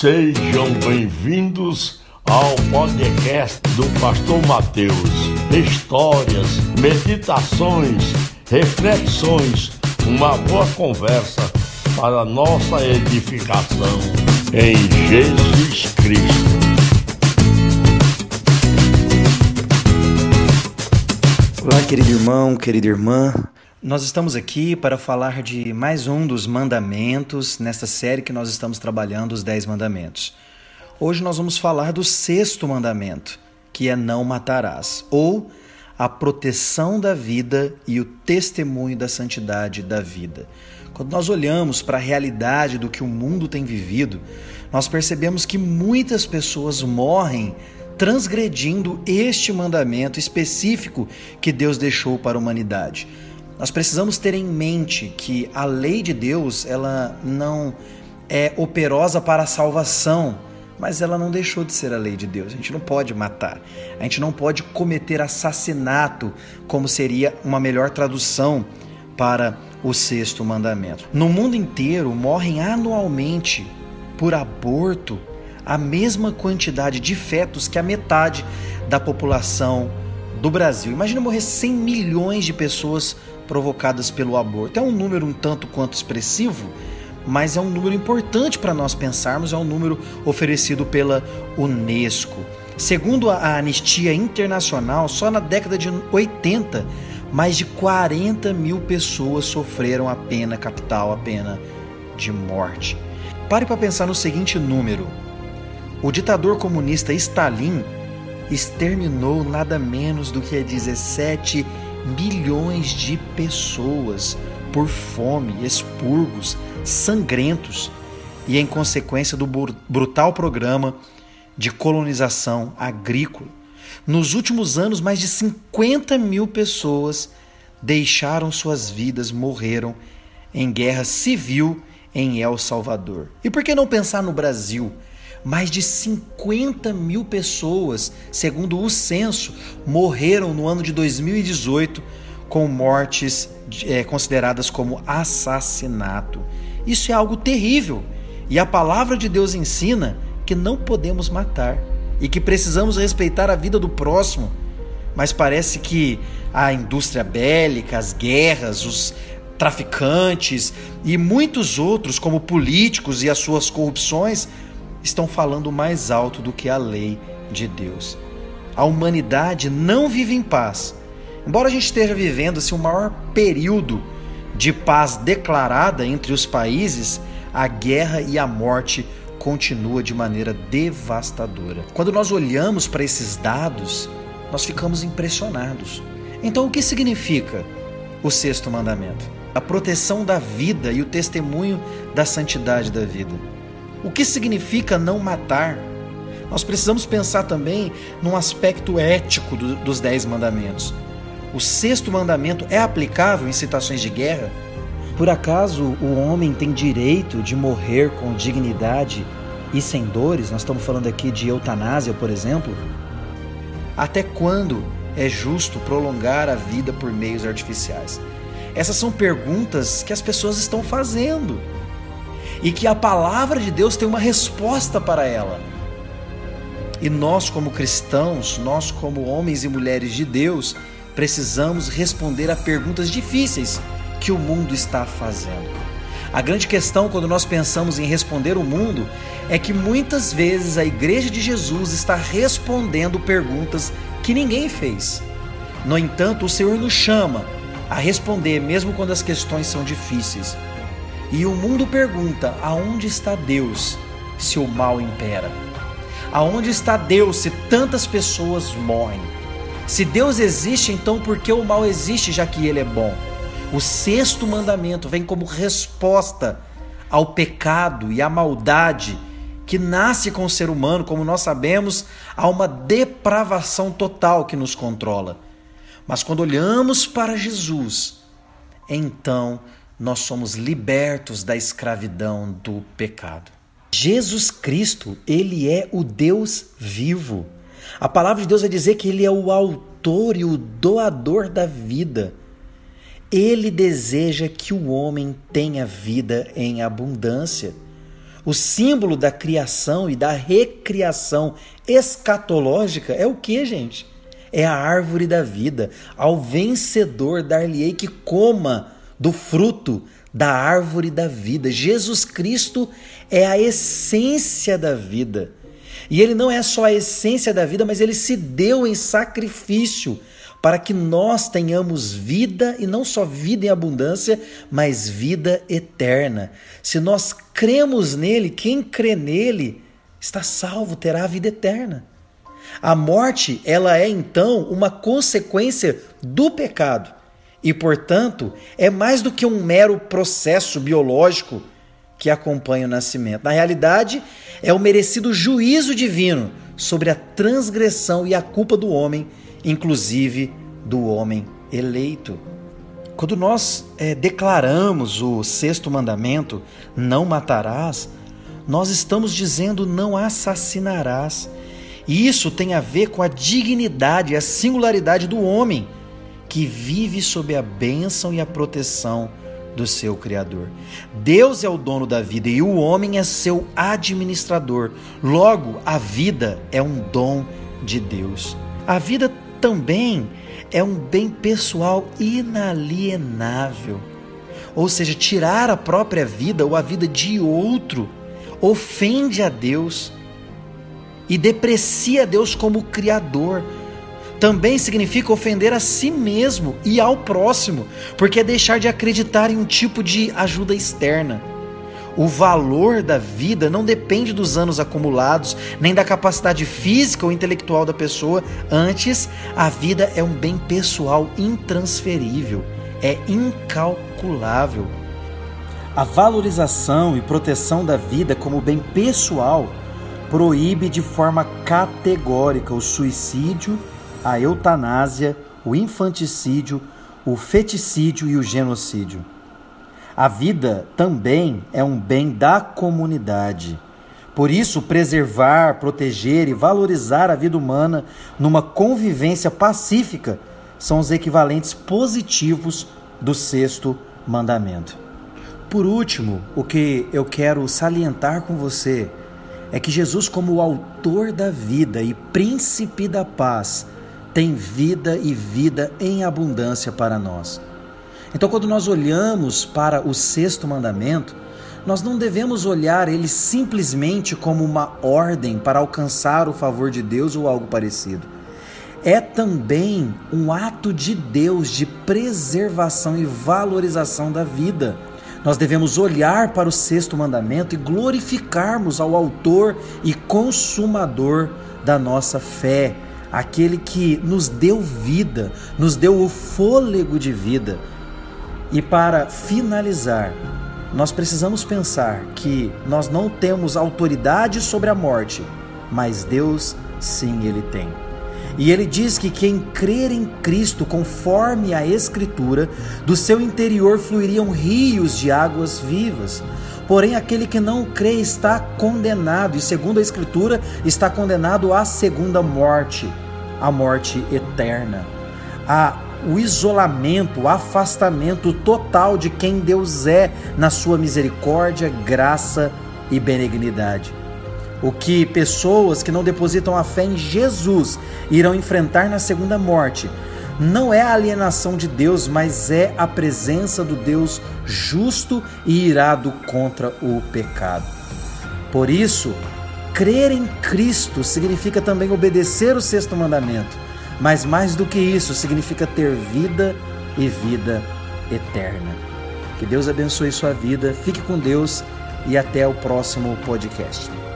Sejam bem-vindos ao podcast do Pastor Mateus. Histórias, meditações, reflexões, uma boa conversa para nossa edificação em Jesus Cristo. Olá, querido irmão, querida irmã. Nós estamos aqui para falar de mais um dos mandamentos nesta série que nós estamos trabalhando, os Dez Mandamentos. Hoje nós vamos falar do sexto mandamento, que é não matarás, ou a proteção da vida e o testemunho da santidade da vida. Quando nós olhamos para a realidade do que o mundo tem vivido, nós percebemos que muitas pessoas morrem transgredindo este mandamento específico que Deus deixou para a humanidade. Nós precisamos ter em mente que a lei de Deus, ela não é operosa para a salvação, mas ela não deixou de ser a lei de Deus. A gente não pode matar, a gente não pode cometer assassinato, como seria uma melhor tradução para o sexto mandamento. No mundo inteiro morrem anualmente por aborto a mesma quantidade de fetos que a metade da população do Brasil. Imagina morrer 100 milhões de pessoas provocadas pelo aborto. É um número um tanto quanto expressivo, mas é um número importante para nós pensarmos, é um número oferecido pela Unesco. Segundo a Anistia Internacional, só na década de 80, mais de 40 mil pessoas sofreram a pena capital, a pena de morte. Pare para pensar no seguinte número: o ditador comunista Stalin exterminou nada menos do que 17 milhões de pessoas por fome, expurgos sangrentos e em consequência do brutal programa de colonização agrícola. Nos últimos anos, mais de 50 mil pessoas deixaram suas vidas, morreram em guerra civil em El Salvador. E por que não pensar no Brasil? Mais de 50 mil pessoas, segundo o censo, morreram no ano de 2018 com mortes é, consideradas como assassinato. Isso é algo terrível. E a palavra de Deus ensina que não podemos matar e que precisamos respeitar a vida do próximo. Mas parece que a indústria bélica, as guerras, os traficantes e muitos outros, como políticos e as suas corrupções, estão falando mais alto do que a lei de Deus. A humanidade não vive em paz. Embora a gente esteja vivendo assim, o maior período de paz declarada entre os países, a guerra e a morte continua de maneira devastadora. Quando nós olhamos para esses dados, nós ficamos impressionados. Então, o que significa o sexto mandamento? A proteção da vida e o testemunho da santidade da vida. O que significa não matar? Nós precisamos pensar também num aspecto ético do, dos Dez Mandamentos. O sexto mandamento é aplicável em situações de guerra? Por acaso o homem tem direito de morrer com dignidade e sem dores? Nós estamos falando aqui de eutanásia, por exemplo. Até quando é justo prolongar a vida por meios artificiais? Essas são perguntas que as pessoas estão fazendo e que a palavra de Deus tem uma resposta para ela. E nós, como cristãos, nós, como homens e mulheres de Deus, precisamos responder a perguntas difíceis que o mundo está fazendo. A grande questão quando nós pensamos em responder o mundo é que muitas vezes a Igreja de Jesus está respondendo perguntas que ninguém fez. No entanto, o Senhor nos chama a responder, mesmo quando as questões são difíceis. E o mundo pergunta: aonde está Deus se o mal impera? Aonde está Deus se tantas pessoas morrem? Se Deus existe, então por que o mal existe, já que ele é bom? O sexto mandamento vem como resposta ao pecado e à maldade que nasce com o ser humano, como nós sabemos, há uma depravação total que nos controla. Mas quando olhamos para Jesus, então nós somos libertos da escravidão do pecado. Jesus Cristo, ele é o Deus vivo. A palavra de Deus vai dizer que ele é o autor e o doador da vida. Ele deseja que o homem tenha vida em abundância. O símbolo da criação e da recriação escatológica é o que, gente? É a árvore da vida. Ao vencedor dar-lhe-ei que coma do fruto da árvore da vida. Jesus Cristo é a essência da vida. E ele não é só a essência da vida, mas ele se deu em sacrifício para que nós tenhamos vida e não só vida em abundância, mas vida eterna. Se nós cremos nele, quem crê nele está salvo, terá a vida eterna. A morte, ela é então uma consequência do pecado e, portanto, é mais do que um mero processo biológico que acompanha o nascimento. Na realidade, é o merecido juízo divino sobre a transgressão e a culpa do homem, inclusive do homem eleito. Quando nós é, declaramos o sexto mandamento, não matarás, nós estamos dizendo não assassinarás. E isso tem a ver com a dignidade, a singularidade do homem que vive sob a bênção e a proteção do seu Criador. Deus é o dono da vida e o homem é seu administrador. Logo, a vida é um dom de Deus. A vida também é um bem pessoal inalienável. Ou seja, tirar a própria vida ou a vida de outro ofende a Deus e deprecia Deus como Criador também significa ofender a si mesmo e ao próximo, porque é deixar de acreditar em um tipo de ajuda externa. O valor da vida não depende dos anos acumulados, nem da capacidade física ou intelectual da pessoa. Antes, a vida é um bem pessoal intransferível, é incalculável. A valorização e proteção da vida como bem pessoal proíbe de forma categórica o suicídio a eutanásia, o infanticídio, o feticídio e o genocídio. A vida também é um bem da comunidade. Por isso, preservar, proteger e valorizar a vida humana numa convivência pacífica são os equivalentes positivos do sexto mandamento. Por último, o que eu quero salientar com você é que Jesus, como o autor da vida e príncipe da paz, tem vida e vida em abundância para nós. Então, quando nós olhamos para o sexto mandamento, nós não devemos olhar ele simplesmente como uma ordem para alcançar o favor de Deus ou algo parecido. É também um ato de Deus de preservação e valorização da vida. Nós devemos olhar para o sexto mandamento e glorificarmos ao Autor e Consumador da nossa fé, aquele que nos deu vida, nos deu o fôlego de vida. E para finalizar, nós precisamos pensar que nós não temos autoridade sobre a morte, mas Deus sim ele tem. E ele diz que quem crer em Cristo, conforme a Escritura, do seu interior fluiriam rios de águas vivas. Porém, aquele que não crê está condenado, e segundo a Escritura, está condenado à segunda morte, a morte eterna. A o isolamento, o afastamento total de quem Deus é na sua misericórdia, graça e benignidade. O que pessoas que não depositam a fé em Jesus irão enfrentar na segunda morte não é a alienação de Deus, mas é a presença do Deus justo e irado contra o pecado. Por isso, crer em Cristo significa também obedecer o sexto mandamento, mas mais do que isso, significa ter vida e vida eterna. Que Deus abençoe sua vida, fique com Deus e até o próximo podcast.